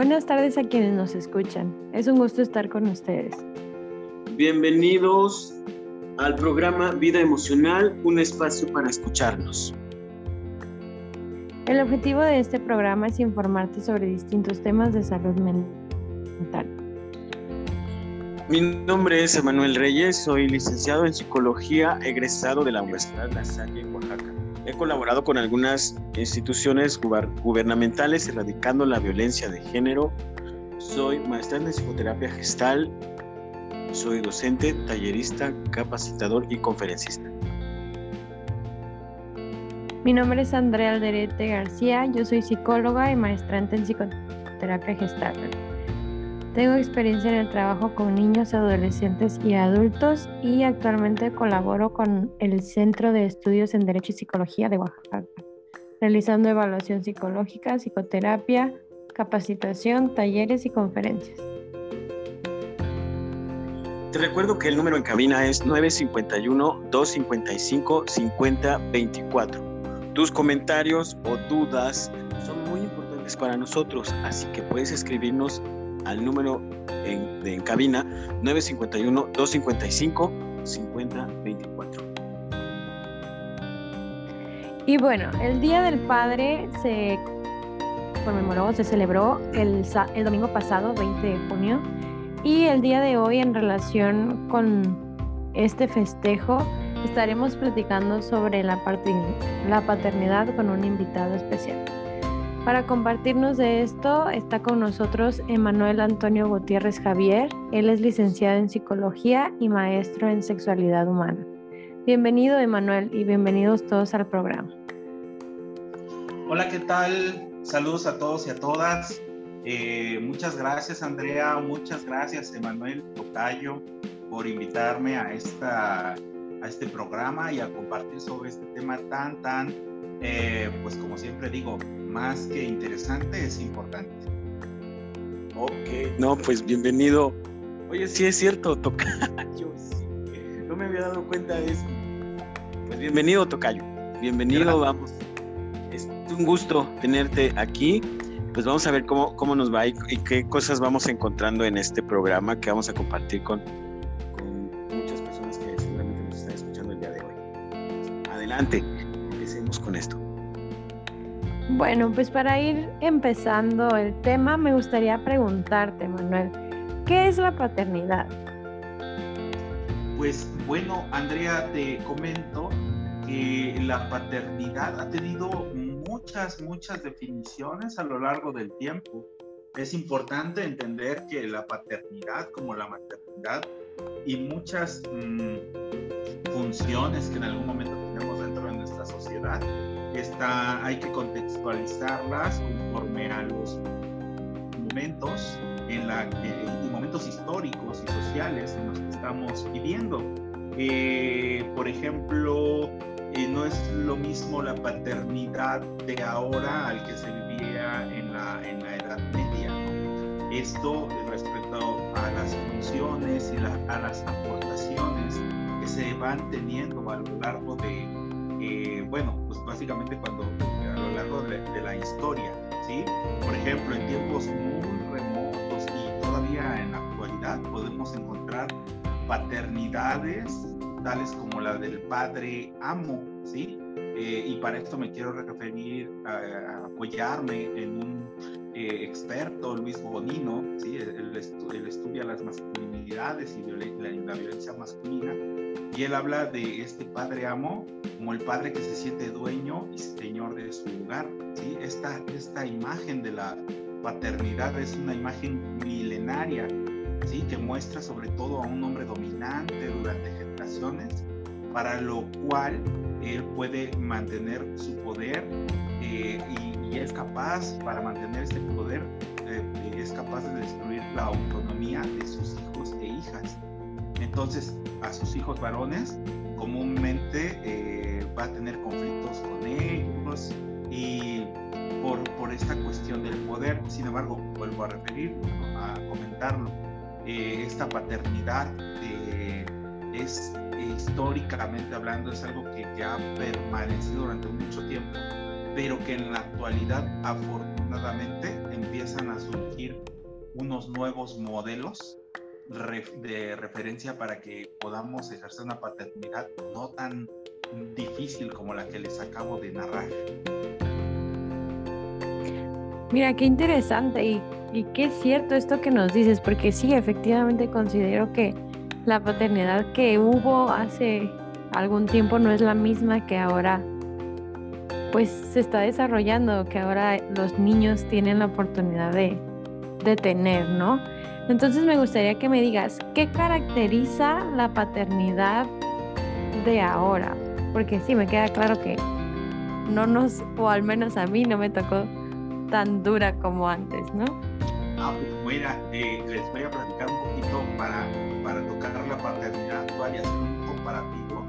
Buenas tardes a quienes nos escuchan. Es un gusto estar con ustedes. Bienvenidos al programa Vida Emocional, un espacio para escucharnos. El objetivo de este programa es informarte sobre distintos temas de salud mental. Mi nombre es Emanuel Reyes, soy licenciado en psicología, egresado de la Universidad La Salle en Oaxaca. He colaborado con algunas instituciones gubernamentales erradicando la violencia de género. Soy maestra en psicoterapia gestal. Soy docente, tallerista, capacitador y conferencista. Mi nombre es Andrea Alderete García. Yo soy psicóloga y maestrante en psicoterapia gestal. Tengo experiencia en el trabajo con niños, adolescentes y adultos y actualmente colaboro con el Centro de Estudios en Derecho y Psicología de Oaxaca, realizando evaluación psicológica, psicoterapia, capacitación, talleres y conferencias. Te recuerdo que el número en cabina es 951-255-5024. Tus comentarios o dudas son muy importantes para nosotros, así que puedes escribirnos al número en, de, cabina 951-255-5024. Y bueno, el Día del Padre se conmemoró, se celebró el, el domingo pasado, 20 de junio, y el día de hoy en relación con este festejo estaremos platicando sobre la, la paternidad con un invitado especial. Para compartirnos de esto está con nosotros Emanuel Antonio Gutiérrez Javier. Él es licenciado en psicología y maestro en sexualidad humana. Bienvenido Emanuel y bienvenidos todos al programa. Hola, ¿qué tal? Saludos a todos y a todas. Eh, muchas gracias Andrea, muchas gracias Emanuel Tocayo por invitarme a, esta, a este programa y a compartir sobre este tema tan, tan, eh, pues como siempre digo, más que interesante, es importante. Ok, no, pues bienvenido. Oye, sí es cierto, Tocayo, no me había dado cuenta de eso. Pues bienvenido, Tocayo. Bienvenido, vamos. Es un gusto tenerte aquí. Pues vamos a ver cómo, cómo nos va y, qué cosas vamos encontrando en este programa que vamos a compartir con, con muchas personas que seguramente nos están escuchando el día de hoy. Adelante, empecemos con esto. Bueno, pues para ir empezando el tema, me gustaría preguntarte, Manuel, ¿qué es la paternidad? Pues bueno, Andrea, te comento que la paternidad ha tenido muchas, muchas definiciones a lo largo del tiempo. Es importante entender que la paternidad como la maternidad y muchas mm, funciones que en algún momento tenemos dentro de nuestra sociedad está, hay que contextualizarlas conforme a los momentos en la momentos históricos y sociales en los que estamos viviendo. Eh, por ejemplo, eh, no es lo mismo la paternidad de ahora al que se vivía en la, en la Edad Media. Esto respecto a las funciones y a las aportaciones que se van teniendo a lo largo de, eh, bueno, pues básicamente cuando a lo largo de, la historia, ¿sí? Por ejemplo, en tiempos muy remotos y todavía en la actualidad podemos encontrar paternidades tales como la del padre amo, ¿sí? Eh, y para esto me quiero referir a, apoyarme en un eh, experto, Luis Bonino, ¿sí? Él, estudia las masculinidades y la violencia masculina y él habla de este padre amo como el padre que se siente dueño y señor de su lugar. ¿sí? Esta, esta imagen de la paternidad es una imagen milenaria ¿sí? que muestra sobre todo a un hombre dominante durante generaciones, para lo cual él puede mantener su poder eh, y, es capaz, para mantener este poder, eh, es capaz de destruir la autonomía de sus hijos e hijas. Entonces, a sus hijos varones comúnmente eh, va a tener conflictos con ellos y por, por, esta cuestión del poder. Sin embargo, vuelvo a referir, a comentarlo, eh, esta paternidad eh, es históricamente hablando, es algo que, que ha permanecido durante mucho tiempo, pero que en la actualidad, afortunadamente, empiezan a surgir unos nuevos modelos de referencia para que podamos ejercer una paternidad no tan difícil como la que les acabo de narrar. Mira, qué interesante y, y qué cierto esto que nos dices, porque sí, efectivamente considero que la paternidad que hubo hace algún tiempo no es la misma que ahora pues se está desarrollando, que ahora los niños tienen la oportunidad de, de tener, ¿no? Entonces me gustaría que me digas, ¿qué caracteriza la paternidad de ahora? Porque sí, me queda claro que no nos, o al menos a mí no me tocó tan dura como antes, ¿no? Ah, pues mira, eh, les voy a platicar un poquito para, para tocar la paternidad actual y hacer un comparativo.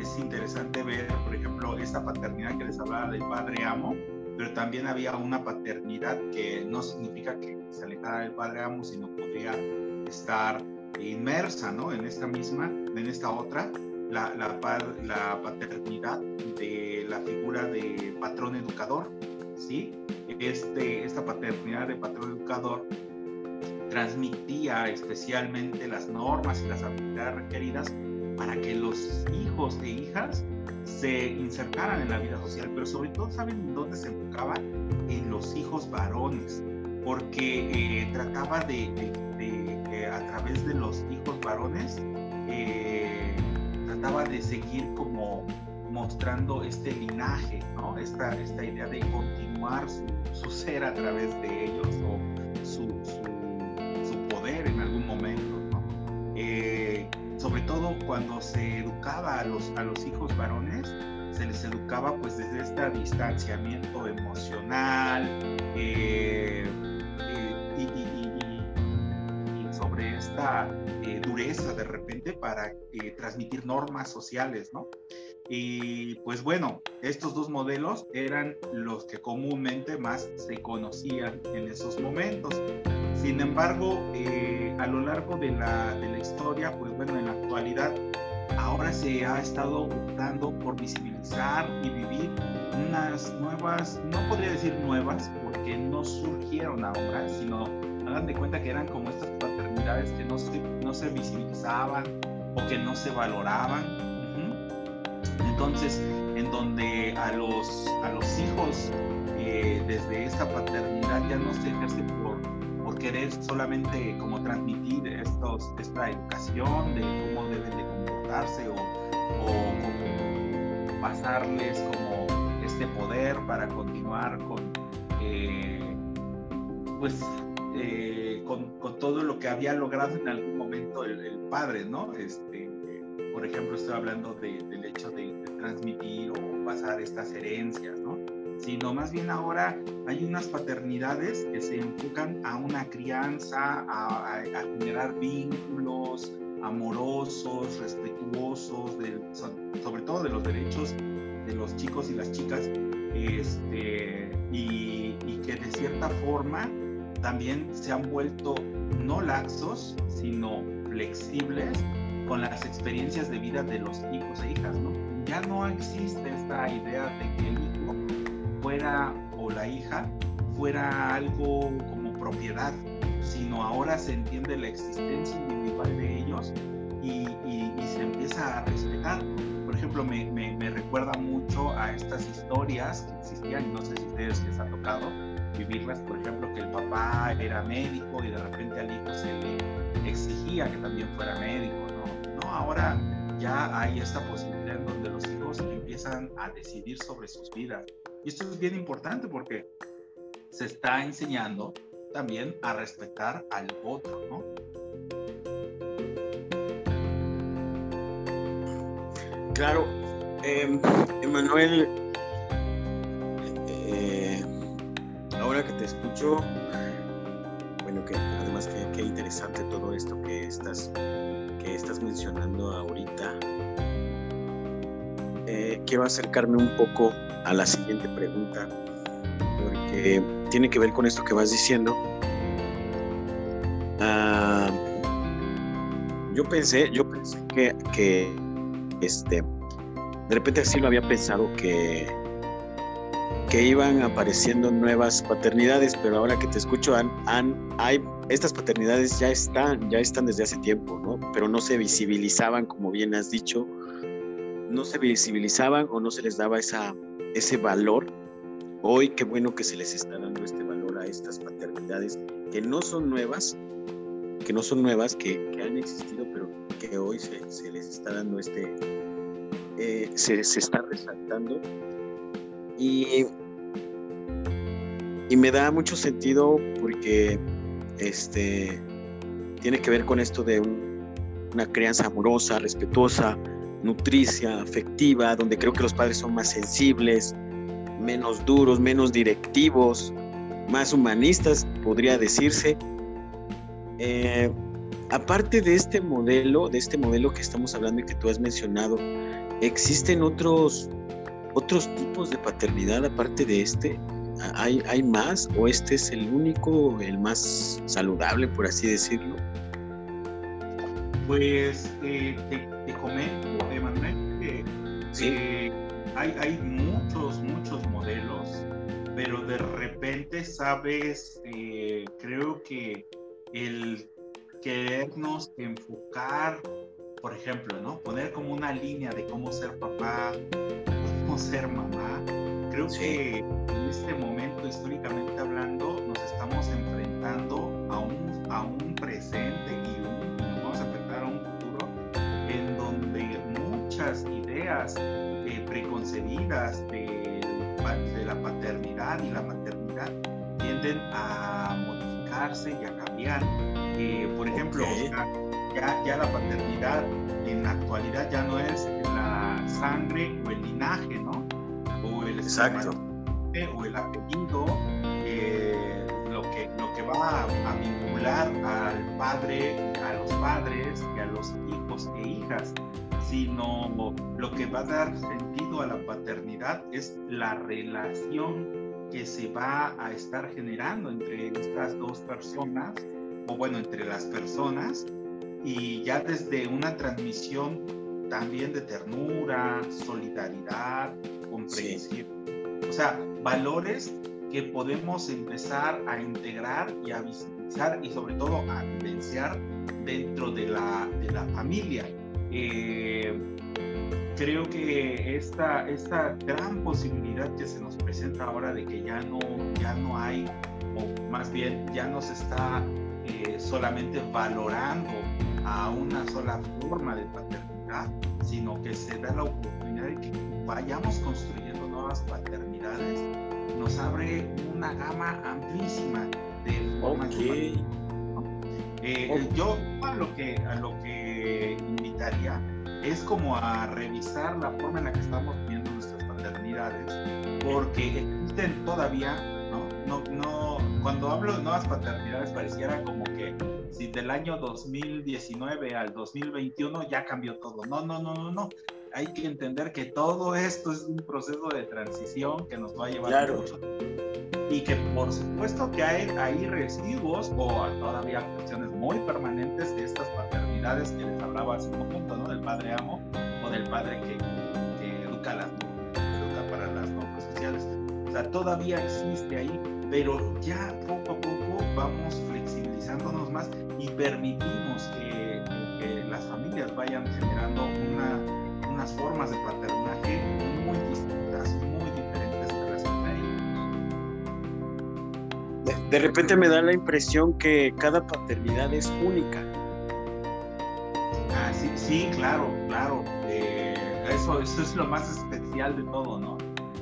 Es interesante ver, por ejemplo, esta paternidad que les hablaba del padre amo, pero también había una paternidad que no significa que se alejara del padre amo, sino podría estar inmersa ¿no? en esta misma, en esta otra, la, la, la paternidad de la figura de patrón educador. ¿sí? Este, esta paternidad de patrón educador transmitía especialmente las normas y las habilidades requeridas para que los hijos e hijas se insertaran en la vida social, pero sobre todo, ¿saben dónde se enfocaba? En los hijos varones, porque eh, trataba de, eh, a través de los hijos varones, eh, trataba de seguir como mostrando este linaje, ¿no? Esta, esta idea de continuar su, ser a través de ellos o su, su, cuando se educaba a los, a los hijos varones, se les educaba pues desde este distanciamiento emocional eh, eh, y, sobre esta eh, dureza de repente para transmitir normas sociales, ¿no? Y pues bueno, estos dos modelos eran los que comúnmente más se conocían en esos momentos. Sin embargo, eh, a lo largo de la, de la historia, pues bueno, en la actualidad, ahora se ha estado optando por visibilizar y vivir unas nuevas, no podría decir nuevas, porque no surgieron ahora, sino hagan de cuenta que eran como estas paternidades que no se, no se visibilizaban o que no se valoraban. Entonces, en donde a los, a los hijos eh, desde esta paternidad ya no se ejerce por querer solamente como transmitir estos, esta educación de cómo deben de comportarse o, o pasarles como este poder para continuar con eh, pues eh, con, todo lo que había logrado en algún momento el, padre, ¿no? Este, por ejemplo, estoy hablando del hecho de, de transmitir o pasar estas herencias, ¿no? sino más bien ahora hay unas paternidades que se enfocan a una crianza, a, generar vínculos amorosos, respetuosos, sobre todo de los derechos de los chicos y las chicas, este, y, y que de cierta forma también se han vuelto no laxos, sino flexibles con las experiencias de vida de los hijos e hijas, ¿no? Ya no existe esta idea de que el hijo fuera, o la hija, fuera algo como propiedad, sino ahora se entiende la existencia individual de ellos y, se empieza a respetar. Por ejemplo, me, me, recuerda mucho a estas historias que existían, no sé si ustedes les ha tocado vivirlas, por ejemplo, que el papá era médico y de repente al hijo se le exigía que también fuera médico, ahora ya hay esta posibilidad en donde los hijos empiezan a decidir sobre sus vidas, y esto es bien importante porque se está enseñando también a respetar al otro, ¿no? Claro, eh, Emanuel, eh, ahora que te escucho, bueno, que además que, interesante todo esto que estás, estás mencionando ahorita. Eh, quiero acercarme un poco a la siguiente pregunta, porque tiene que ver con esto que vas diciendo. Ah, yo pensé, yo pensé que, que, este, de repente así lo había pensado que, que iban apareciendo nuevas paternidades, pero ahora que te escucho, han, hay, estas paternidades ya están, ya están desde hace tiempo, ¿no? Pero no se visibilizaban, como bien has dicho, no se visibilizaban o no se les daba esa, ese valor. Hoy qué bueno que se les está dando este valor a estas paternidades que no son nuevas, que no son nuevas, que, que han existido, pero que hoy se, se les está dando este, eh, se, se, está resaltando. Y, y me da mucho sentido porque este, tiene que ver con esto de una crianza amorosa, respetuosa, nutricia, afectiva, donde creo que los padres son más sensibles, menos duros, menos directivos, más humanistas, podría decirse. Eh, aparte de este modelo, de este modelo que estamos hablando y que tú has mencionado, ¿existen otros, otros tipos de paternidad aparte de este? ¿Hay, ¿Hay más o este es el único, el más saludable, por así decirlo? Pues eh, te, comento, Emanuel, que eh, hay, hay muchos, muchos modelos, pero de repente, sabes, eh, creo que el querernos enfocar, por ejemplo, ¿no? Poner como una línea de cómo ser papá, cómo ser mamá. Creo que este momento, históricamente hablando, nos estamos enfrentando a un, a un presente y nos vamos a enfrentar a un futuro en donde muchas ideas eh, preconcebidas de, de la paternidad y la maternidad tienden a modificarse y a cambiar por ejemplo, ya, ya, la paternidad en la actualidad ya no es la sangre o el linaje, ¿no? O el Exacto. O el apellido, eh, lo, que, lo que va a, vincular al padre, a los padres y a los hijos e hijas, sino lo que va a dar sentido a la paternidad es la relación que se va a estar generando entre estas dos personas o bueno, entre las personas y ya desde una transmisión también de ternura, solidaridad, comprensión. O sea, valores que podemos empezar a integrar y a visibilizar y sobre todo a vivenciar dentro de la, de la familia. Eh, creo que esta, esta gran posibilidad que se nos presenta ahora de que ya no, ya no hay, o más bien ya no se está eh, solamente valorando a una sola forma de paternidad, sino que se da la oportunidad de que vayamos construyendo nuevas paternidades, nos abre una gama amplísima de formas de eh, Yo a lo, que, a lo que invitaría es como a revisar la forma en la que estamos viendo nuestras paternidades, porque existen todavía, ¿no? No, no cuando hablo de nuevas paternidades pareciera como que si del año 2019 al 2021 ya cambió todo. No, no, no, no, no. Hay que entender que todo esto es un proceso de transición que nos va a llevar claro. mucho y que por supuesto que hay, hay residuos o todavía cuestiones muy permanentes de estas paternidades que les hablaba hace un momento, ¿no? Del padre amo o del padre que, que educa las educa para las normas sociales. O sea, todavía existe ahí pero ya poco a poco vamos flexibilizándonos más y permitimos que, las familias vayan generando unas formas de paternaje muy distintas, muy diferentes de de, de repente me da la impresión que cada paternidad es única. Ah, sí, sí, claro, claro. Eh, eso, eso es lo más especial de todo, ¿no?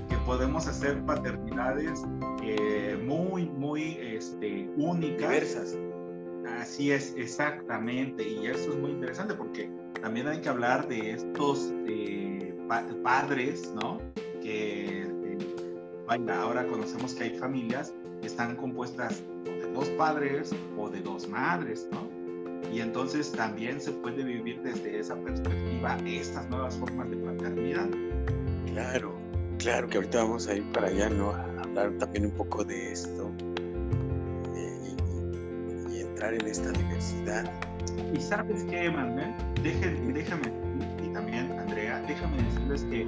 Que podemos hacer paternidades eh, muy, muy este, únicas. Diversas. Así es, exactamente. Y eso es muy interesante porque también hay que hablar de estos eh, padres, ¿no? Que eh, ahora conocemos que hay familias que están compuestas de dos padres o de dos madres, ¿no? Y entonces también se puede vivir desde esa perspectiva estas nuevas formas de paternidad. Claro, claro que ahorita vamos a ir para allá, ¿no? hablar también un poco de esto y, entrar en esta diversidad. Y sabes qué, Manuel, déjame, déjame, y también Andrea, déjame decirles que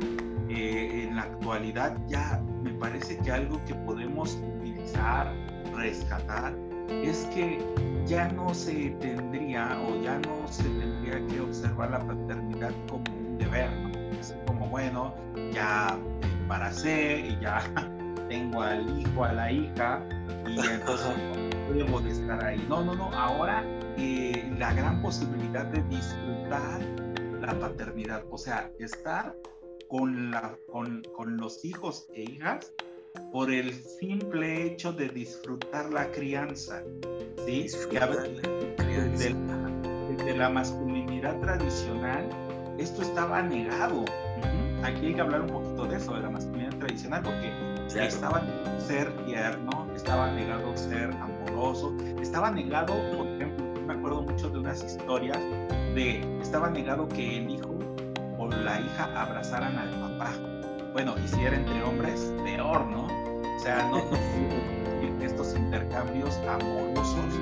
eh, en la actualidad ya me parece que algo que podemos utilizar, rescatar, es que ya no se tendría o ya no se tendría que observar la paternidad como un deber, ¿no? Es como, bueno, ya embaracé y ya tengo al hijo, a la hija, y entonces debo de estar ahí. No, no, no, ahora eh, la gran posibilidad de disfrutar la paternidad, o sea, estar con, la, con, con los hijos e hijas por el simple hecho de disfrutar la crianza, ¿sí? De, la masculinidad tradicional, esto estaba negado. Aquí hay que hablar un poquito de eso, de la masculinidad tradicional, porque estaba negado ser tierno, estaba negado ser amoroso, estaba negado, por ejemplo, historias de, estaba negado que el hijo o la hija abrazaran al papá bueno, y si era entre hombres, peor, ¿no? O sea, no estos intercambios amorosos,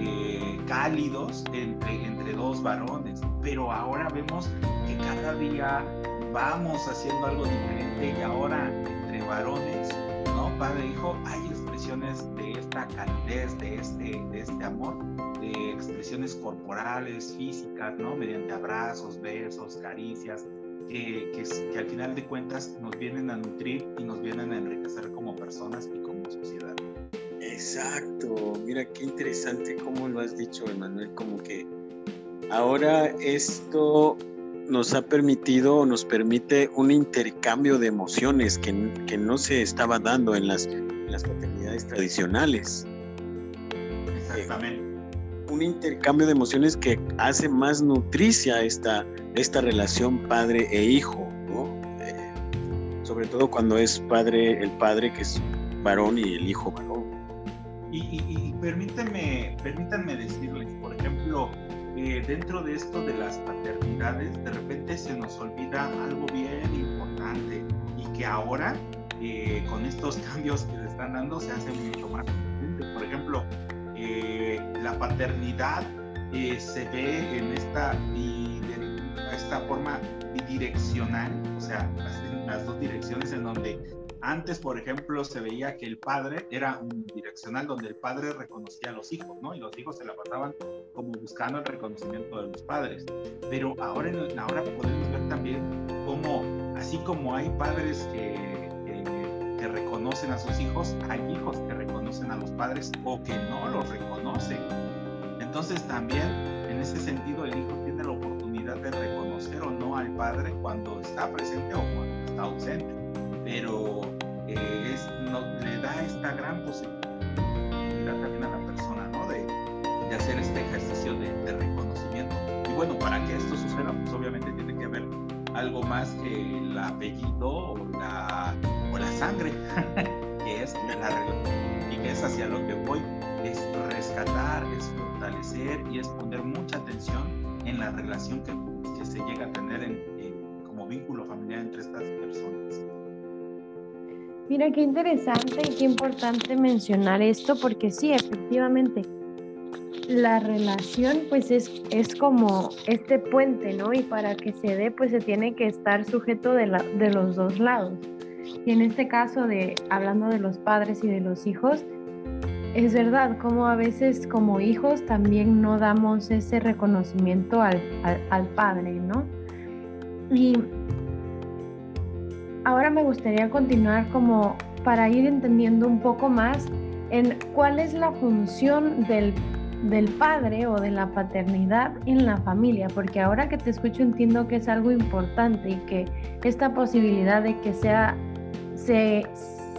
eh, cálidos entre, entre dos varones, pero ahora vemos que cada día vamos haciendo algo diferente y ahora entre varones, ¿no? Padre e hijo, hay expresiones de esta calidez, de este, de este amor, expresiones corporales, físicas, ¿no? Mediante abrazos, besos, caricias, que, que, al final de cuentas nos vienen a nutrir y nos vienen a enriquecer como personas y como sociedad. Exacto, mira qué interesante cómo lo has dicho, Emanuel, como que ahora esto nos ha permitido o nos permite un intercambio de emociones que, que no se estaba dando en las, en las paternidades tradicionales. Exactamente. Un intercambio de emociones que hace más nutricia esta, esta relación padre e hijo, ¿no? Eh, sobre todo cuando es padre, el padre que es varón y el hijo varón. Y, permítanme, permítanme decirles, por ejemplo, eh, dentro de esto de las paternidades, de repente se nos olvida algo bien importante y que ahora, eh, con estos cambios que se están dando, se hace mucho más Por ejemplo, la paternidad se ve en esta esta forma bidireccional, o sea, las, las dos direcciones en donde antes, por ejemplo, se veía que el padre era un direccional donde el padre reconocía a los hijos, ¿no? Y los hijos se la pasaban como buscando el reconocimiento de los padres. Pero ahora, ahora podemos ver también cómo, así como hay padres que, que, reconocen a sus hijos, hay hijos que reconocen a los padres o que no los reconocen. Entonces también, en ese sentido, el hijo tiene la oportunidad de reconocer o no al padre cuando está presente o cuando está ausente, pero eh, le da esta gran posibilidad también a la persona ¿no? de, hacer este ejercicio de, de, reconocimiento. Y bueno, para que esto suceda, pues obviamente tiene que haber algo más que el apellido o la, sangre, que es la relación y que es hacia lo que voy, es rescatar, es fortalecer y es poner mucha atención en la relación que que se llega a tener en, como vínculo familiar entre estas personas. Mira, qué interesante y qué importante mencionar esto, porque sí, efectivamente, la relación pues es, es como este puente, ¿no? Y para que se dé, pues se tiene que estar sujeto de, la, de los dos lados. Y en este caso de, hablando de los padres y de los hijos, es verdad, como a veces como hijos también no damos ese reconocimiento al, padre, ¿no? Y ahora me gustaría continuar como para ir entendiendo un poco más en cuál es la función del, del, padre o de la paternidad en la familia, porque ahora que te escucho entiendo que es algo importante y que esta posibilidad de que sea, se,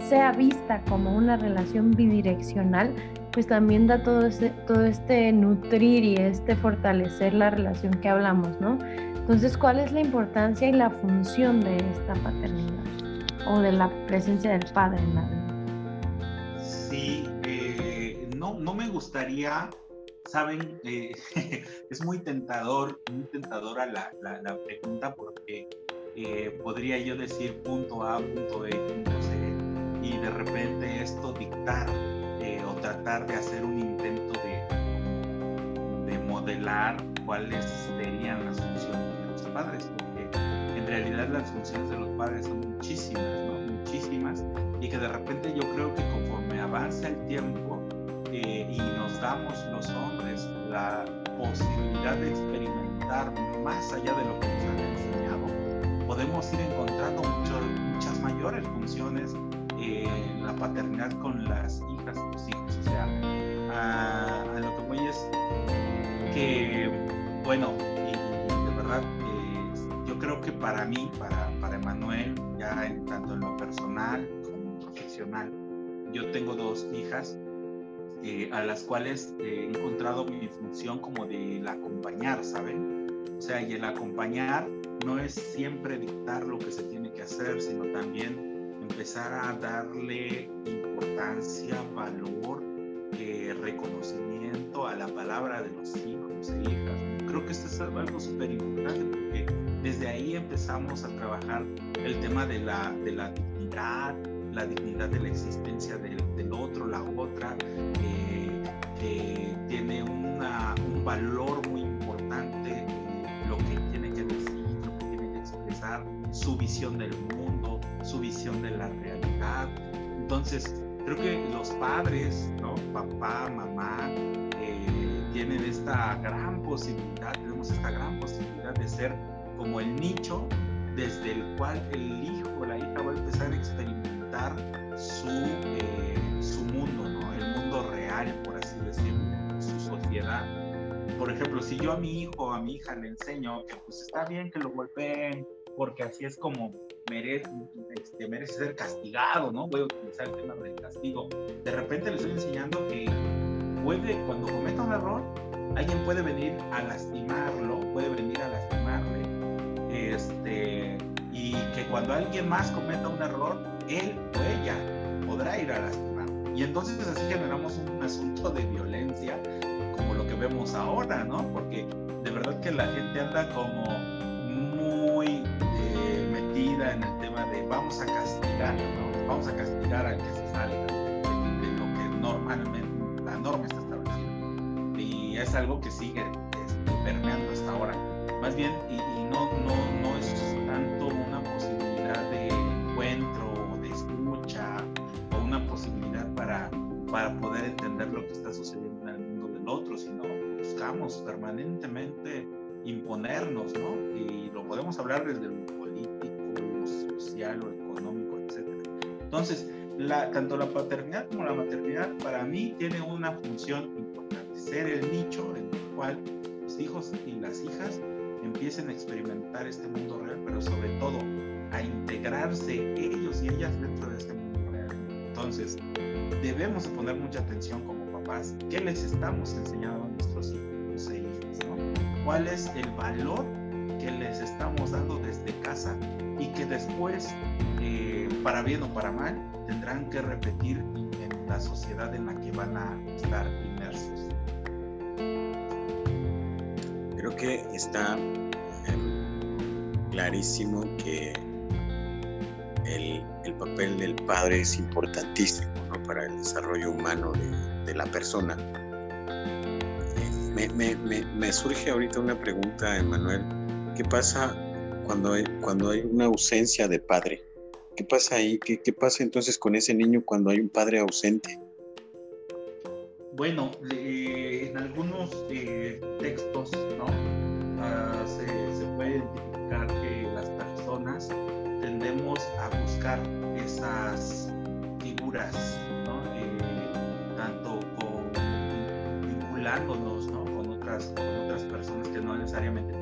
sea vista como una relación bidireccional, pues también da todo este, nutrir y este fortalecer la relación que hablamos, ¿no? Entonces, ¿cuál es la importancia y la función de esta paternidad o de la presencia del padre en la vida? Sí, eh, no, no me gustaría, saben, eh, es muy tentador, muy tentadora la, la, la pregunta porque eh, podría yo decir punto A, punto B, punto C y de repente esto dictar eh, o tratar de hacer un intento de, de modelar cuáles serían las funciones de los padres, porque en realidad las funciones de los padres son muchísimas, ¿no? Muchísimas, y que de repente yo creo que conforme avanza el tiempo eh, y nos damos los hombres la posibilidad de experimentar más allá de lo que nos podemos ir encontrando muchas mayores funciones en la paternidad con las hijas y los hijos. O sea, a, lo que voy es que, bueno, y, de verdad, eh, yo creo que para mí, para, para Emanuel, ya en, tanto en lo personal como profesional, yo tengo dos hijas eh, a las cuales he encontrado mi función como de la acompañar, ¿saben? O sea, y el acompañar no es siempre dictar lo que se tiene que hacer, sino también empezar a darle importancia, valor, eh, reconocimiento a la palabra de los hijos e hijas. Creo que esto es algo súper importante porque desde ahí empezamos a trabajar el tema de la, de la dignidad, la dignidad de la existencia del, del otro, la otra, eh, que tiene una, un valor muy su visión del mundo, su visión de la realidad. Entonces, creo que los padres, ¿no? papá, mamá, eh, tienen esta gran posibilidad, tenemos esta gran posibilidad de ser como el nicho desde el cual el hijo o la hija va a empezar a experimentar su, eh, su mundo, ¿no? el mundo real, por así decirlo, su sociedad. Por ejemplo, si yo a mi hijo o a mi hija le enseño que pues está bien que lo golpeen, porque así es como merece, este, merece ser castigado, ¿no? Voy a utilizar el tema del castigo. De repente le estoy enseñando que puede, cuando cometa un error, alguien puede venir a lastimarlo, puede venir a lastimarle, este, y que cuando alguien más cometa un error, él o ella podrá ir a lastimar. Y entonces así generamos un asunto de violencia como lo que vemos ahora, ¿no? Porque de verdad que la gente anda como metida en el tema de vamos a castigar, ¿no? Vamos a castigar al que se salga de, lo que normalmente la norma está establecida. Y es algo que sigue este, permeando hasta ahora. Más bien, y, y no, no, no es tanto una posibilidad de encuentro, de escucha o una posibilidad para, para poder entender lo que está sucediendo en el mundo del otro, sino buscamos permanentemente imponernos, ¿no? Y lo podemos hablar desde lo social, lo económico, etc. Entonces, la, tanto la paternidad como la maternidad para mí tiene una función importante, ser el nicho en el cual los hijos y las hijas empiecen a experimentar este mundo real, pero sobre todo a integrarse ellos y ellas dentro de este mundo real. Entonces, debemos poner mucha atención como papás, ¿qué les estamos enseñando a nuestros hijos e hijas? ¿no? ¿Cuál es el valor que les estamos dando desde casa y que después, eh, para bien o para mal, tendrán que repetir en la sociedad en la que van a estar inmersos? Creo que está eh, clarísimo que el, el, papel del padre es importantísimo ¿no? para el desarrollo humano de, de la persona. Me, me, me, me, surge ahorita una pregunta, Emanuel. ¿Qué pasa cuando hay, cuando hay una ausencia de padre? ¿Qué pasa ahí? ¿Qué, ¿Qué, pasa entonces con ese niño cuando hay un padre ausente? Bueno, eh, en algunos eh, textos ¿no? Uh, se, se puede identificar que las personas tendemos a buscar esas figuras, ¿no? eh, tanto con, vinculándonos ¿no? con, otras, con otras personas que no necesariamente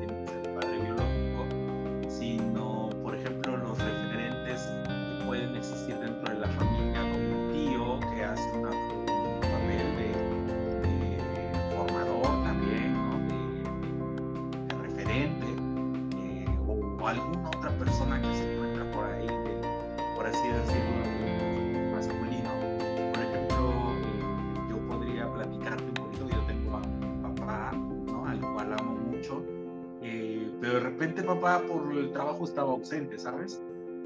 papá por el trabajo estaba ausente, ¿sabes?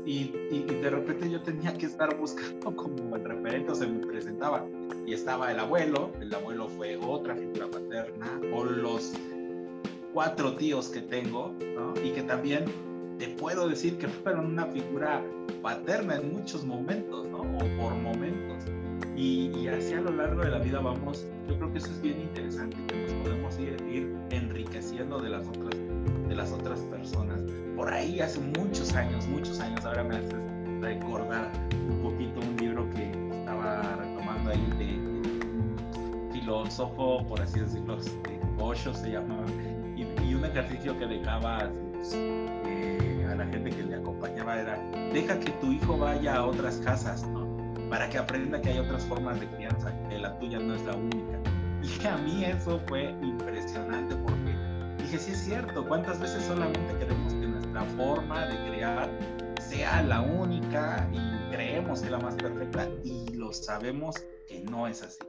Y, y, y, de repente yo tenía que estar buscando como el referente o se me presentaba. Y estaba el abuelo, el abuelo fue otra figura paterna, o los cuatro tíos que tengo, ¿no? Y que también te puedo decir que fueron una figura paterna en muchos momentos, ¿no? O por momentos. Y, y, así a lo largo de la vida vamos, yo creo que eso es bien interesante, que nos podemos ir, ir enriqueciendo de las otras de las otras personas. Por ahí hace muchos años, muchos años, ahora me haces recordar un poquito un libro que estaba retomando ahí de, un filósofo, por así decirlo, este, Osho se llamaba, y, un ejercicio que dejaba eh, a la gente que le acompañaba era, deja que tu hijo vaya a otras casas, ¿no? Para que aprenda que hay otras formas de crianza, que la tuya no es la única. Y a mí eso fue impresionante dije, sí es cierto, ¿cuántas veces solamente queremos que nuestra forma de criar sea la única y creemos que la más perfecta y lo sabemos que no es así?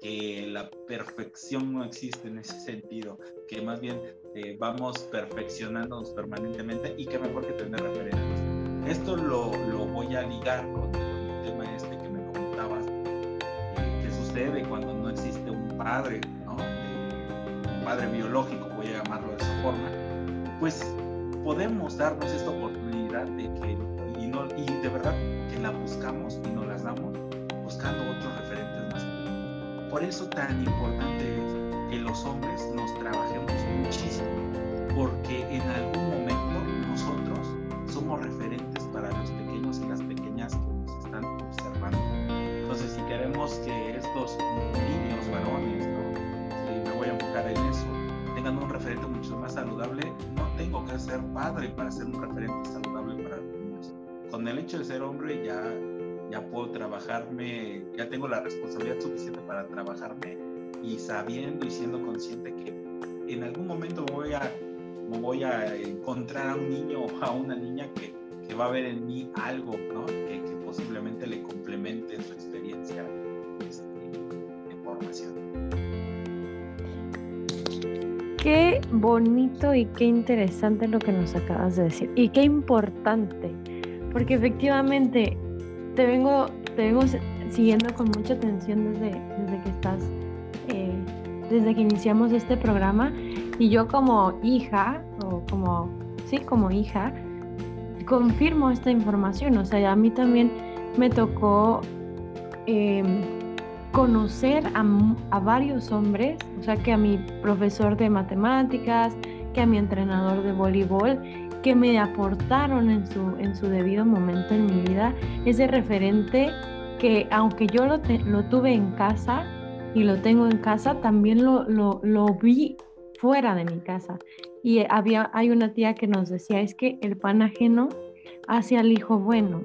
que la perfección no existe en ese sentido, que más bien eh, vamos perfeccionándonos permanentemente y que mejor que tener referentes. Esto lo, lo voy a ligar con, el tema este que me comentabas, eh, que sucede cuando no existe un padre, ¿no? Eh, un padre biológico, voy a llamarlo de esa forma, pues podemos darnos esta oportunidad de que, y, no, y de verdad que la buscamos y nos las damos buscando otros referentes más. Por eso tan importante es que los hombres nos trabajemos muchísimo, porque en algún momento nosotros somos referentes para los pequeños y las pequeñas que nos están observando. Entonces, si queremos que estos referente mucho más saludable, no tengo que ser padre para ser un referente saludable para los niños. Con el hecho de ser hombre ya, ya puedo trabajarme, ya tengo la responsabilidad suficiente para trabajarme y sabiendo y siendo consciente que en algún momento voy a, voy a encontrar a un niño o a una niña que, que va a ver en mí algo, ¿no? Que, que posiblemente le complemente su experiencia este, de formación. Qué bonito y qué interesante lo que nos acabas de decir. Y qué importante, porque efectivamente te vengo, te vengo siguiendo con mucha atención desde, desde que estás eh, desde que iniciamos este programa y yo como hija, o como, sí, como hija, confirmo esta información. O sea, a mí también me tocó em, conocer a, varios hombres, sea, que a mi profesor de matemáticas, que a mi entrenador de voleibol, que me aportaron en su, en su debido momento en mi vida ese referente que aunque yo lo, lo tuve en casa, y lo tengo en casa, también lo, lo, lo vi fuera de mi casa. Y había, hay una tía que nos decía, es que el pan ajeno hace al hijo bueno.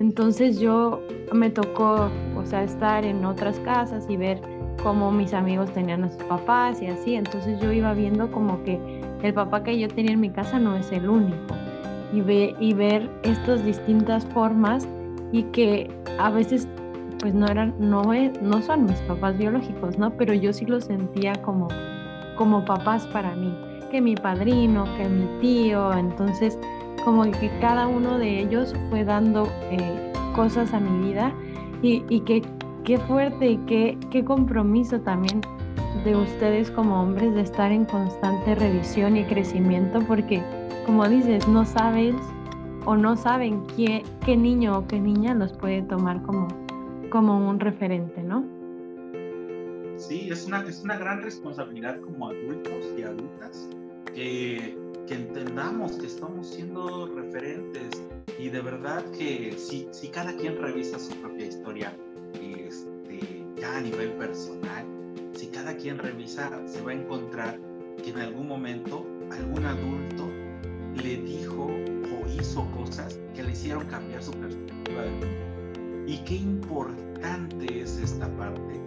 Entonces yo me tocó, o sea, estar en otras casas y ver cómo mis amigos tenían a sus papás y así. Entonces yo iba viendo como que el papá que yo tenía en mi casa no es el único. Y, ve, y ver estas distintas formas y que a veces pues no eran, no, no son mis papás biológicos, ¿no? Pero yo sí los sentía como, como papás para mí, que mi padrino, que mi tío, entonces como que cada uno de ellos fue dando eh, cosas a mi vida y que qué fuerte y qué, qué compromiso también de ustedes como hombres de estar en constante revisión y crecimiento porque como dices, no sabes o no saben qué, qué niño o qué niña los puede tomar como, como un referente, ¿no? Sí, es una, es una gran responsabilidad como adultos y adultas que, que entendamos que estamos siendo referentes y de verdad que si, si cada quien revisa su propia historia ya a nivel personal, si cada quien revisa, se va a encontrar que en algún momento algún adulto le dijo o hizo cosas que le hicieron cambiar su perspectiva del mundo. Y qué importante es esta parte,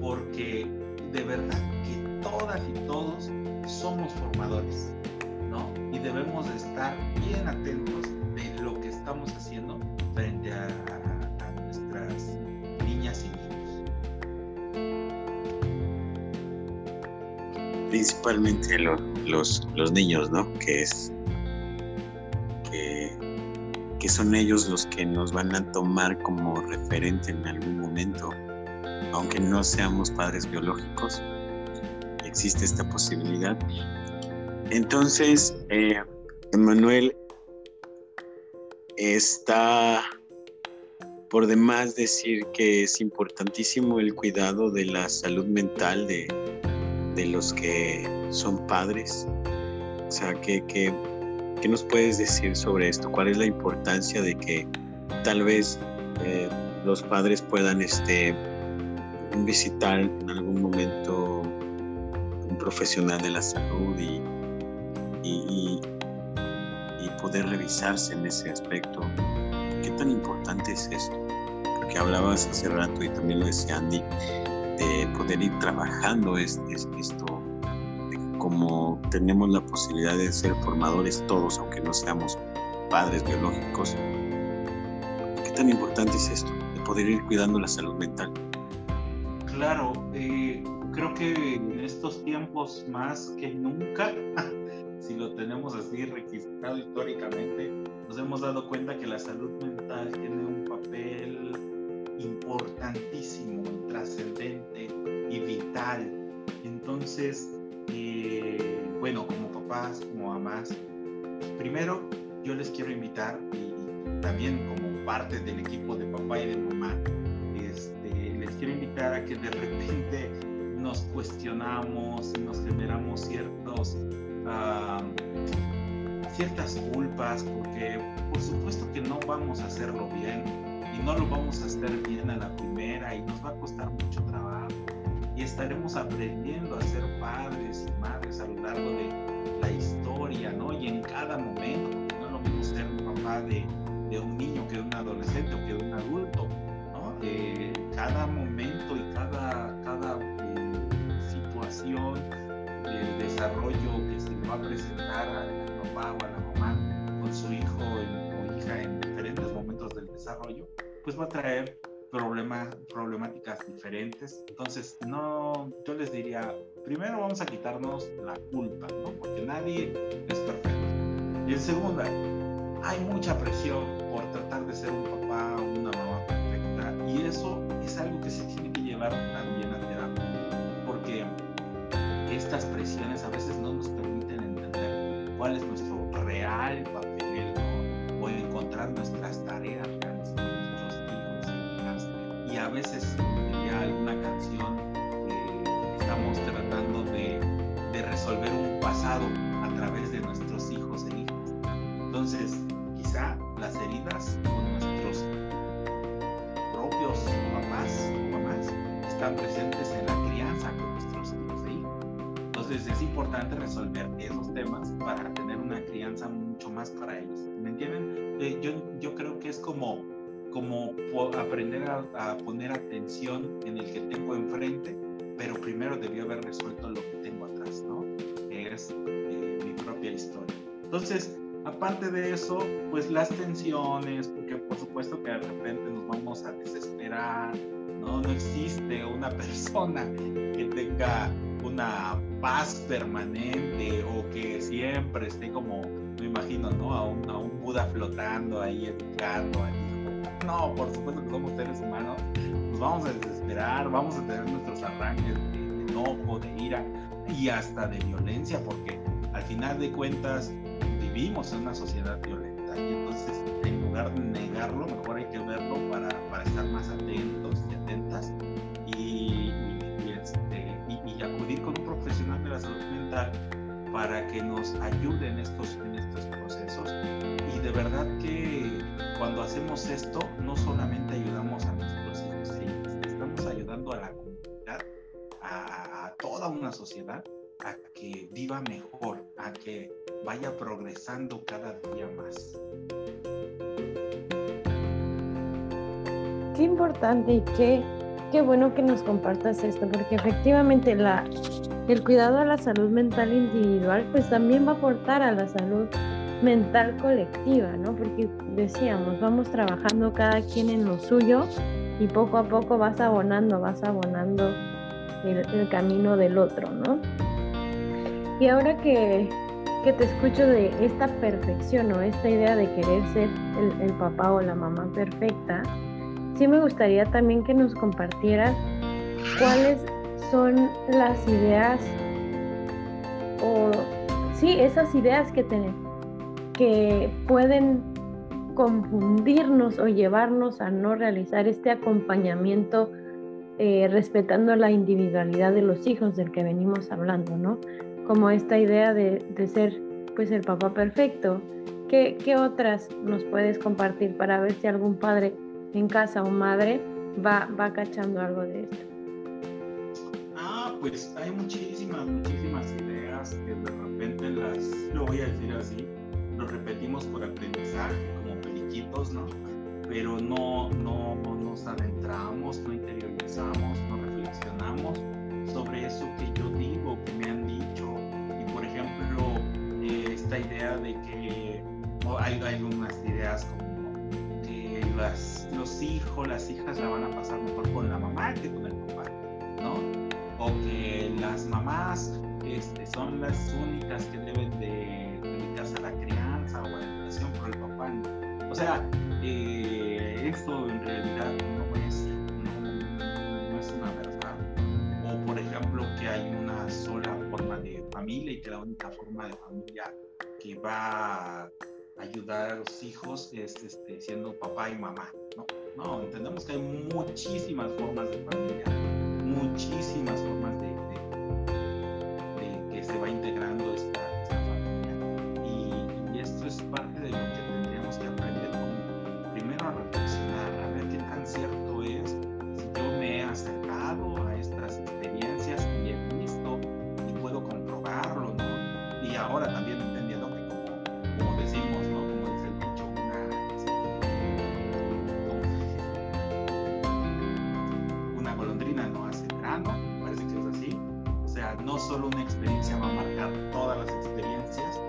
porque de verdad que todas y todos somos formadores, ¿no? Y debemos estar bien atentos de lo que estamos haciendo frente a, Principalmente los, los niños, ¿no? Que es que son ellos los que nos van a tomar como referente en algún momento, aunque no seamos padres biológicos, existe esta posibilidad. Entonces, eh, Emanuel, está por demás decir que es importantísimo el cuidado de la salud mental de, los que son padres. O sea, ¿qué, qué, nos puedes decir sobre esto? ¿Cuál es la importancia de que tal vez eh, los padres puedan este, visitar en algún momento un profesional de la salud y, y, y poder revisarse en ese aspecto? ¿Qué tan importante es esto? que hablabas hace rato y también lo decía Andy, de poder ir trabajando es, esto, como tenemos la posibilidad de ser formadores todos, aunque no seamos padres biológicos, ¿qué tan importante es esto, de poder ir cuidando la salud mental? Claro, eh, creo que en estos tiempos más que nunca, si lo tenemos así registrado históricamente, nos hemos dado cuenta que la salud mental tiene un papel importantísimo, trascendente y vital. Entonces, eh, bueno, como papás, como mamás, primero yo les quiero invitar y también como parte del equipo de papá y de mamá, este, les quiero invitar a que de repente nos cuestionamos y nos generamos ciertas culpas, porque por supuesto que no vamos a hacerlo bien, no lo vamos a hacer bien a la primera y nos va a costar mucho trabajo y estaremos aprendiendo a ser padres y madres a lo largo de la historia, ¿no? Y en cada momento, porque no es lo mismo ser un papá de, de un niño que de un adolescente o que de un adulto, ¿no? Eh, cada momento y cada, cada eh, situación del desarrollo que se va a presentar al papá o a la mamá con su hijo o hija en diferentes momentos del desarrollo, pues va a traer problemas, problemáticas diferentes. Entonces, no, yo les diría, primero vamos a quitarnos la culpa, ¿no? Porque nadie es perfecto. Y en segunda, hay mucha presión por tratar de ser un papá o una mamá perfecta. Y eso es algo que se tiene que llevar también a terapia. Porque estas presiones a veces no nos permiten entender cuál es nuestro real veces ya alguna canción estamos tratando de, de, resolver un pasado a través de nuestros hijos e hijas. Entonces, quizá las heridas con nuestros propios papás o mamás están presentes en la crianza con nuestros hijos e hijas. Entonces, es importante resolver esos temas para tener una crianza mucho más para ellos. Como aprender a, poner atención en el que tengo enfrente, pero primero debió haber resuelto lo que tengo atrás, ¿no? Que es eh, mi propia historia. Entonces, aparte de eso, pues las tensiones, porque por supuesto que de repente nos vamos a desesperar, ¿no? No existe una persona que tenga una paz permanente o que siempre esté como, me imagino, ¿no? A un, a un Buda flotando ahí, educando, ahí no, por supuesto que somos seres humanos, nos vamos a desesperar, vamos a tener nuestros arranques de enojo, de ira y hasta de violencia, porque al final de cuentas vivimos en una sociedad violenta y entonces en lugar de negarlo, mejor hay que verlo para, para estar más atentos y atentas y, este, y, acudir con un profesional de la salud mental para que nos ayude en estos, en estos procesos. Y de verdad que cuando hacemos esto, no solamente ayudamos a nuestros hijos e estamos ayudando a la comunidad, a, toda una sociedad, a que viva mejor, a que vaya progresando cada día más. Qué importante y qué, qué bueno que nos compartas esto, porque efectivamente la, el cuidado a la salud mental individual pues también va a aportar a la salud mental colectiva, ¿no? Porque decíamos, vamos trabajando cada quien en lo suyo y poco a poco vas abonando, vas abonando el, camino del otro, ¿no? Y ahora que, que, te escucho de esta perfección o esta idea de querer ser el, papá o la mamá perfecta, sí me gustaría también que nos compartieras cuáles son las ideas o sí, esas ideas que tenemos que pueden confundirnos o llevarnos a no realizar este acompañamiento eh, respetando la individualidad de los hijos del que venimos hablando, ¿no? Como esta idea de, de ser pues el papá perfecto. ¿Qué, ¿Qué, otras nos puedes compartir para ver si algún padre en casa o madre va, va cachando algo de esto? Ah, pues hay muchísimas, muchísimas ideas que de repente las, lo voy a decir así, lo repetimos por aprendizaje, como periquitos, ¿no? Pero no, no nos adentramos, no interiorizamos, no reflexionamos sobre eso que yo digo, que me han dicho. Y por ejemplo, eh, esta idea de que hay, hay unas ideas como que las, los hijos, las hijas la van a pasar mejor con la mamá que con el papá, ¿no? O que las mamás este, son las únicas que deben de dedicarse a la crianza O sea, eh, esto en realidad no es, no, es una verdad. O por ejemplo que hay una sola forma de familia y que la única forma de familia que va a ayudar a los hijos es este, siendo papá y mamá. No, no, entendemos que hay muchísimas formas de familia, muchísimas formas de, que se va integrando esta, esta familia. Y, y, esto es parte solo una experiencia va a marcar todas las experiencias,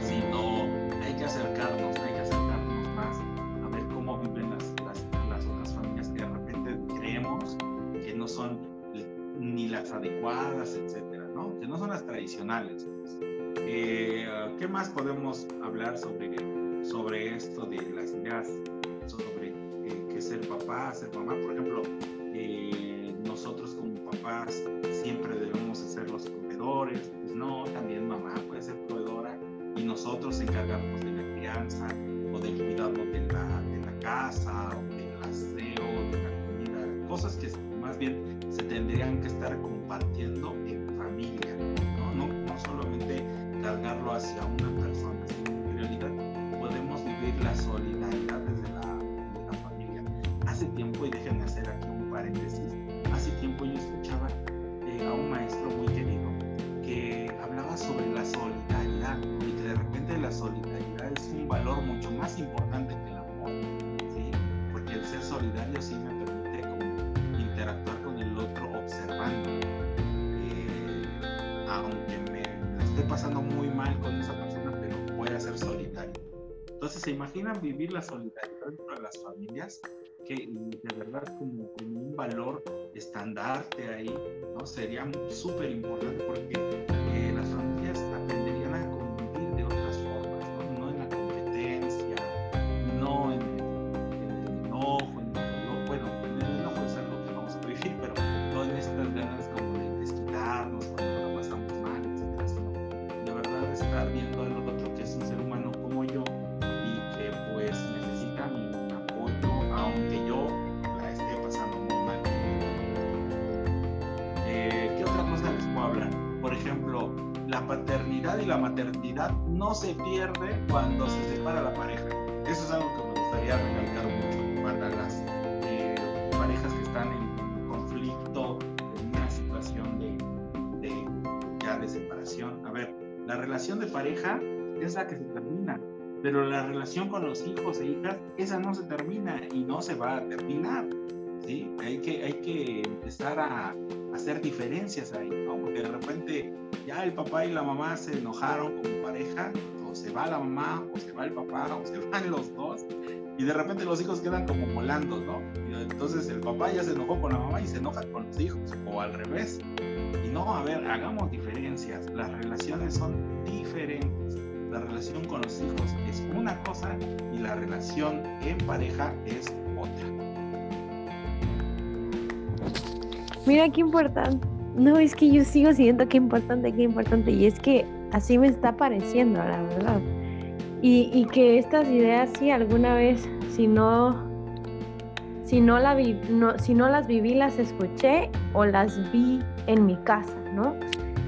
sino hay que acercarnos, hay que acercarnos más a ver cómo viven las, las, las otras familias que de repente creemos que no son ni las adecuadas, etcétera, ¿no? Que no son las tradicionales. Pues. Eh, ¿Qué más podemos hablar sobre, sobre esto de las ideas sobre eh, que ser papá, ser mamá? Por ejemplo, eh, nosotros como papás pues no, también mamá puede ser proveedora y nosotros encargarnos de la crianza o del cuidado de la, de la casa o del aseo, de la comida, cosas que más bien se tendrían que estar compartiendo en familia, no, no, no solamente cargarlo hacia una persona, sino pasando muy mal con esa persona, pero a ser solidario. Entonces, ¿se imaginan vivir la solidaridad de las familias? Que de verdad como, como un valor estandarte ahí, ¿no? Sería súper importante porque se pierde cuando se separa la pareja. Eso es algo que me gustaría recalcar mucho para las eh, parejas que están en conflicto, en una situación de, de, ya de separación. A ver, la relación de pareja es la que se termina, pero la relación con los hijos e hijas, esa no se termina y no se va a terminar. ¿Sí? Hay, que, hay que empezar a hacer diferencias ahí, porque de repente ya el papá y la mamá se enojaron como pareja, o se va la mamá, o se va el papá, o se van los dos, y de repente los hijos quedan como molando, ¿no? Y entonces el papá ya se enojó con la mamá y se enoja con los hijos, o al revés. Y no, a ver, hagamos diferencias, las relaciones son diferentes. La relación con los hijos es una cosa y la relación en pareja es otra. Mira qué importante. No, es que yo sigo siendo qué importante, qué importante. Y es que así me está pareciendo, la verdad. Y, que estas ideas, sí, alguna vez, si no, si no, no, si no las viví, las escuché o las vi en mi casa, ¿no?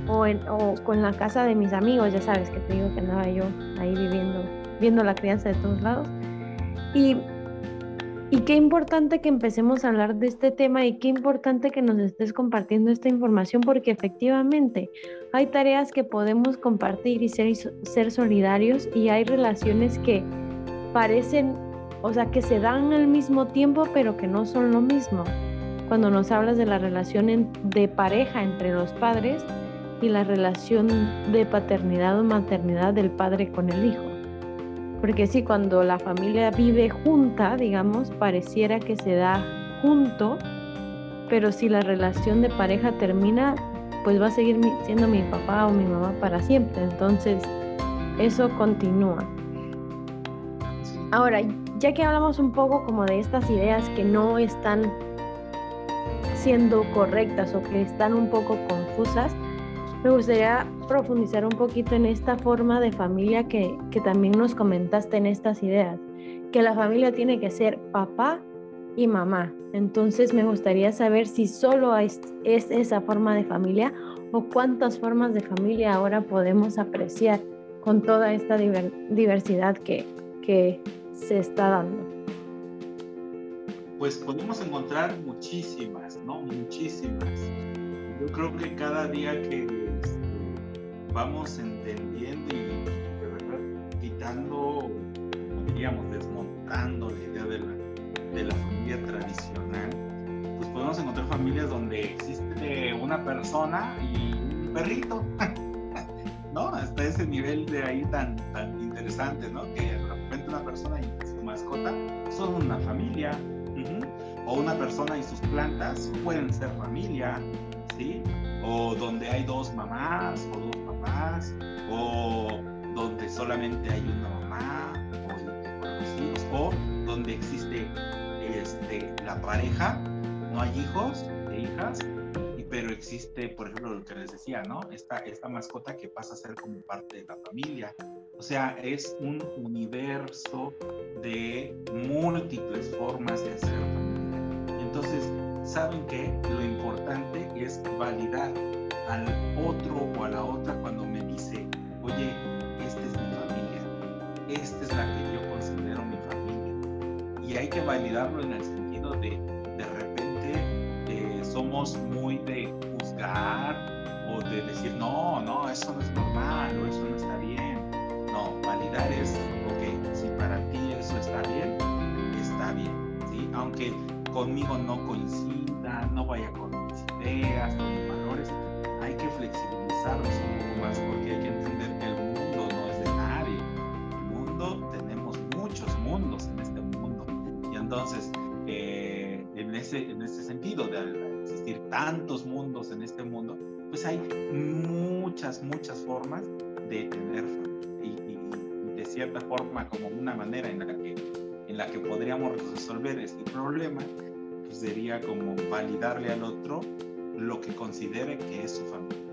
O, en, o con la casa de mis amigos, ya sabes que te digo que andaba yo ahí viviendo, viendo la crianza de todos lados. Y y qué importante que empecemos a hablar de este tema y qué importante que nos estés compartiendo esta información porque efectivamente hay tareas que podemos compartir y ser, ser solidarios y hay relaciones que parecen, o sea, que se dan al mismo tiempo pero que no son lo mismo. Cuando nos hablas de la relación de pareja entre los padres y la relación de paternidad o maternidad del padre con el hijo. Porque sí, cuando la familia vive junta, digamos, pareciera que se da junto, pero si la relación de pareja termina, pues va a seguir siendo mi papá o mi mamá para siempre. Entonces, eso continúa. Ahora, ya que hablamos un poco como de estas ideas que no están siendo correctas o que están un poco confusas, me gustaría profundizar un poquito en esta forma de familia que, también nos comentaste en estas ideas, que la familia tiene que ser papá y mamá. Entonces me gustaría saber si solo es, es esa forma de familia o cuántas formas de familia ahora podemos apreciar con toda esta diversidad que, que se está dando. Pues podemos encontrar muchísimas, ¿no? Muchísimas. Yo creo que cada día que vamos entendiendo y de verdad quitando, diríamos, desmontando la idea de la, de la familia tradicional, pues podemos encontrar familias donde existe una persona y un perrito, ¿no? Hasta ese nivel de ahí tan, tan interesante, ¿no? Que de repente una persona y su mascota son una familia, o una persona y sus plantas pueden ser familia, ¿sí? O donde hay dos mamás o dos o donde solamente hay una mamá o, o donde existe este, la pareja, no hay hijos e hijas, pero existe, por ejemplo, lo que les decía, ¿no? Esta, esta mascota que pasa a ser como parte de la familia. O sea, es un universo de múltiples formas de hacer familia. Entonces, ¿saben que Lo importante es validar al otro o a la otra cuando me dice, oye, esta es mi familia, esta es la que yo considero mi familia. Y hay que validarlo en el sentido de, de repente, eh, somos muy de juzgar o de decir, no, no, eso no es normal o eso no está bien. No, validar es, ok, si para ti eso está bien, está bien, ¿sí? Aunque conmigo no coincida, no vaya con mis ideas, con mis valores, hay que flexibilizarnos un poco más porque hay que entender que el mundo no es de nadie. El mundo, tenemos muchos mundos en este mundo. Y entonces, eh, en, ese, en ese sentido, de existir tantos mundos en este mundo, pues hay muchas, muchas formas de tener y, y, de cierta forma como una manera en la que en la que podríamos resolver este problema pues sería como validarle al otro lo que considere que es su familia.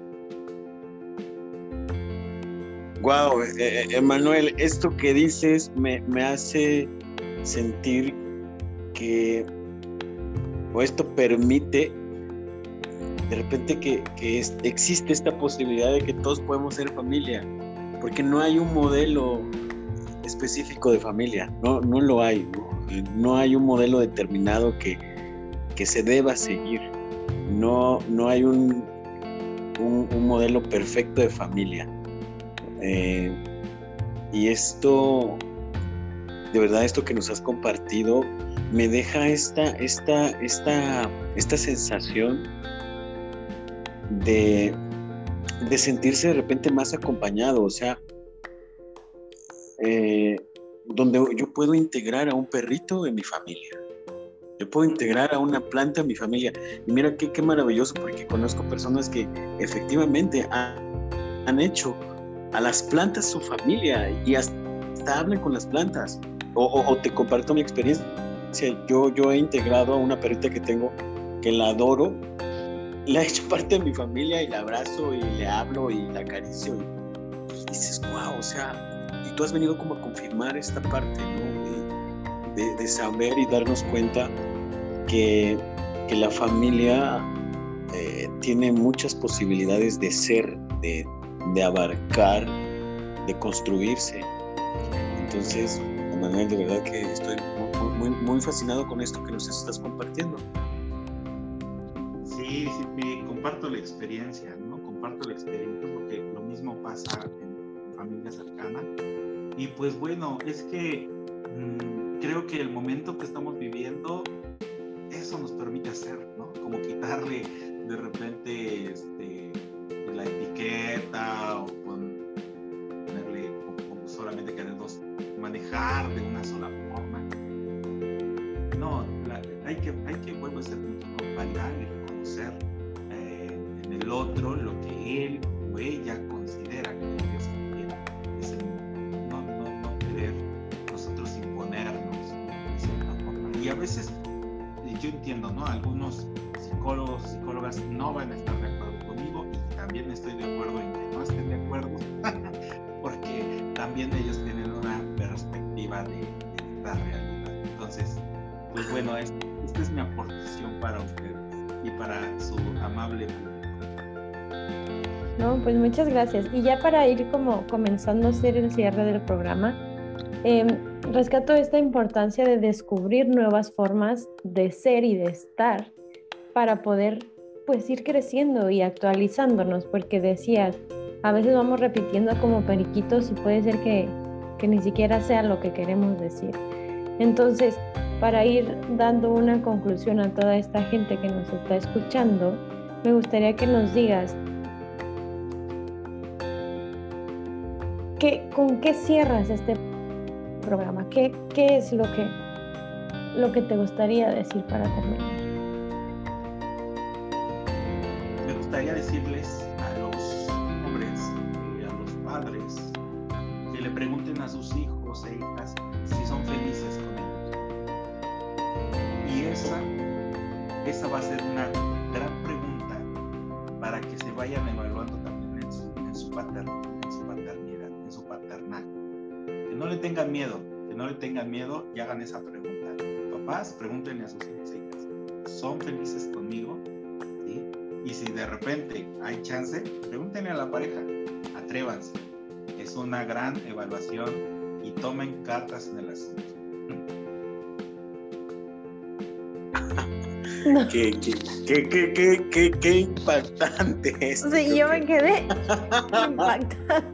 Wow, eh, eh, Emanuel, esto que dices me, hace sentir que, o esto permite de repente que, existe esta posibilidad de que todos podemos ser familia, porque no hay un modelo específico de familia, no, no lo hay, no, hay un modelo determinado que, que se deba seguir no, no hay un, un, modelo perfecto de familia. Eh, y esto, de verdad, esto que nos has compartido, me deja esta, esta, esta, esta sensación de, de sentirse de repente más acompañado, o sea, eh, donde yo puedo integrar a un perrito en mi familia yo puedo integrar a una planta a mi familia. Y mira qué, qué maravilloso, porque conozco personas que efectivamente han, hecho a las plantas su familia y hasta hablan con las plantas. O, te comparto mi experiencia. Yo, yo he integrado a una perrita que tengo que la adoro, la he hecho parte de mi familia y la abrazo y le hablo y la acaricio. Y, dices, wow, o sea, tú has venido como a confirmar esta parte, ¿no? De, saber y darnos cuenta que, que la familia eh, tiene muchas posibilidades de ser, de, de abarcar, de construirse. Entonces, Manuel, de verdad que estoy muy, fascinado con esto que nos estás compartiendo. Sí, sí, me comparto la experiencia, ¿no? Comparto la experiencia porque lo mismo pasa en familia cercana. Y pues bueno, es que mmm, creo que el momento que estamos viviendo, eso nos permite hacer, ¿no? Como quitarle de repente este, la etiqueta o ponerle como solamente queremos manejar de una sola forma. No, hay que, hay que vuelvo a ser validar y reconocer eh, en el otro lo que él o ella considera entiendo, ¿no? Algunos psicólogos, psicólogas no van a estar de acuerdo conmigo y también estoy de acuerdo en que no estén de acuerdo, porque también ellos tienen una perspectiva de, de esta realidad. Entonces, pues bueno, esta es mi aportación para ustedes y para su amable No, pues muchas gracias. Y ya para ir como comenzando a hacer el cierre del programa, eh, rescato esta importancia de descubrir nuevas formas de ser y de estar para poder pues ir creciendo y actualizándonos, porque decías, a veces vamos repitiendo como periquitos y puede ser que, que ni siquiera sea lo que queremos decir. Entonces, para ir dando una conclusión a toda esta gente que nos está escuchando, me gustaría que nos digas, ¿qué, ¿con qué cierras este programa? ¿Qué, qué es lo que, lo que te gustaría decir para terminar? Me gustaría decirles a los hombres a los padres que le pregunten a sus hijos e hijas si son felices con ellos. Y esa, esa va a ser una gran pregunta para que se vayan evaluando también en su, en en su paternidad, en su paternal. No le tengan miedo, que no le tengan miedo y hagan esa pregunta. Papás, pregúntenle a sus hijos hijas, ¿son felices conmigo? ¿Sí? Y si de repente hay chance, pregúntenle a la pareja, atrévanse. Es una gran evaluación y tomen cartas en el asunto. No. Qué, qué, qué, qué, qué, qué impactante es. Sí, yo me quedé impactada.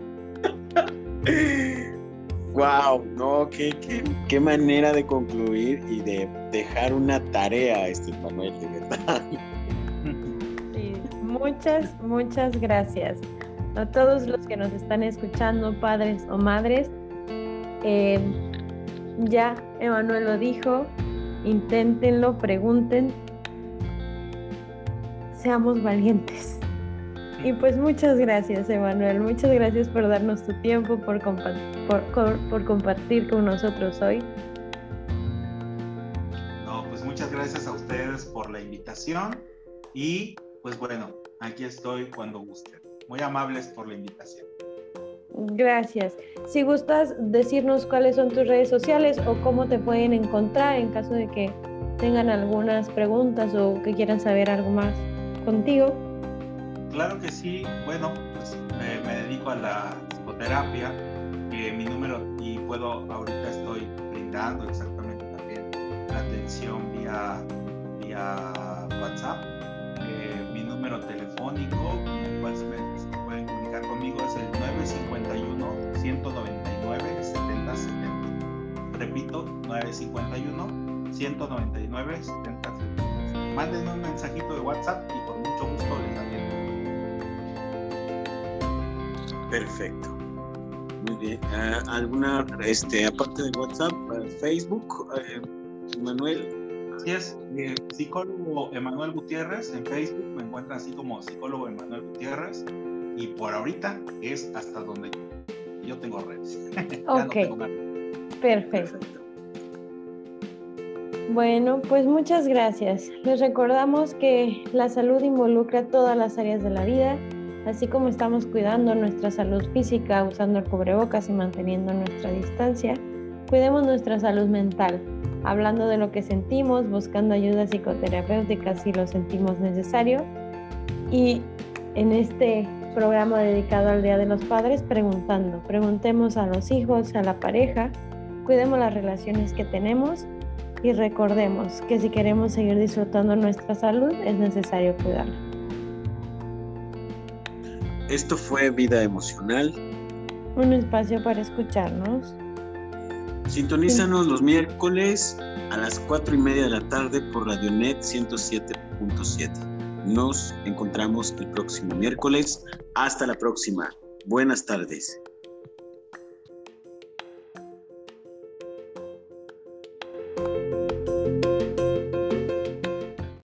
Wow, no, qué, qué, qué, manera de concluir y de dejar una tarea, este Manuel, de verdad. Sí, muchas, muchas gracias a todos los que nos están escuchando, padres o madres. Eh, ya Emanuel lo dijo, inténtenlo, pregunten, seamos valientes. Y pues muchas gracias, Emanuel. Muchas gracias por darnos tu tiempo, por, compa por, por, compartir con nosotros hoy. No, pues muchas gracias a ustedes por la invitación. Y pues bueno, aquí estoy cuando gusten. Muy amables por la invitación. Gracias. Si gustas decirnos cuáles son tus redes sociales o cómo te pueden encontrar en caso de que tengan algunas preguntas o que quieran saber algo más contigo. Claro que sí. Bueno, pues me, dedico a la psicoterapia. Mi número, y puedo, ahorita estoy brindando exactamente también la atención vía, vía WhatsApp. Eh, mi número telefónico, en el cual se, me, se pueden comunicar conmigo, es el 951-199-7070. Repito, 951-199-7070. Mándenme un mensajito de WhatsApp y por mucho gusto Perfecto. Muy bien. Uh, ¿Alguna, este, aparte de WhatsApp, uh, Facebook, uh, Manuel? Así es, eh, psicólogo Emanuel Gutiérrez en Facebook, me encuentran así como psicólogo Emanuel Gutiérrez y por ahorita es hasta donde yo tengo redes. ok, no Perfecto. Perfecto. Bueno, pues muchas gracias. Les recordamos que la salud involucra todas las áreas de la vida Así como estamos cuidando nuestra salud física usando el cubrebocas y manteniendo nuestra distancia, cuidemos nuestra salud mental, hablando de lo que sentimos, buscando ayuda psicoterapéutica si lo sentimos necesario. Y en este programa dedicado al Día de los Padres, preguntando, preguntemos a los hijos, a la pareja, cuidemos las relaciones que tenemos y recordemos que si queremos seguir disfrutando nuestra salud es necesario cuidarla. Esto fue Vida Emocional. Un espacio para escucharnos. Sintonízanos los miércoles a las 4 y media de la tarde por Radionet 107.7. Nos encontramos el próximo miércoles. Hasta la próxima. Buenas tardes.